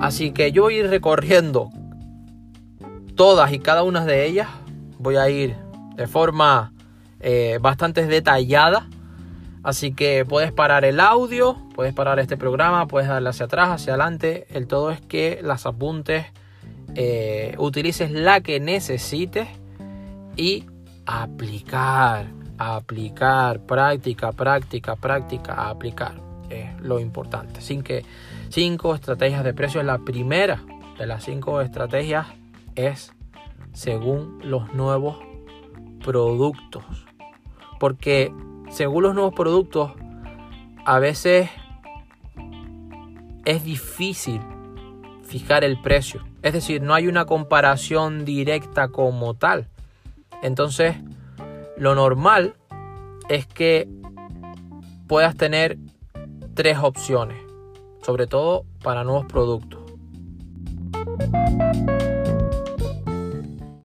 Así que yo voy a ir recorriendo todas y cada una de ellas. Voy a ir de forma eh, bastante detallada. Así que puedes parar el audio, puedes parar este programa, puedes darle hacia atrás, hacia adelante. El todo es que las apuntes, eh, utilices la que necesites y aplicar, aplicar, práctica, práctica, práctica, aplicar. Es lo importante. Sin que cinco estrategias de precio. La primera de las cinco estrategias es según los nuevos productos. Porque según los nuevos productos, a veces es difícil fijar el precio. Es decir, no hay una comparación directa como tal. Entonces, lo normal es que puedas tener tres opciones, sobre todo para nuevos productos.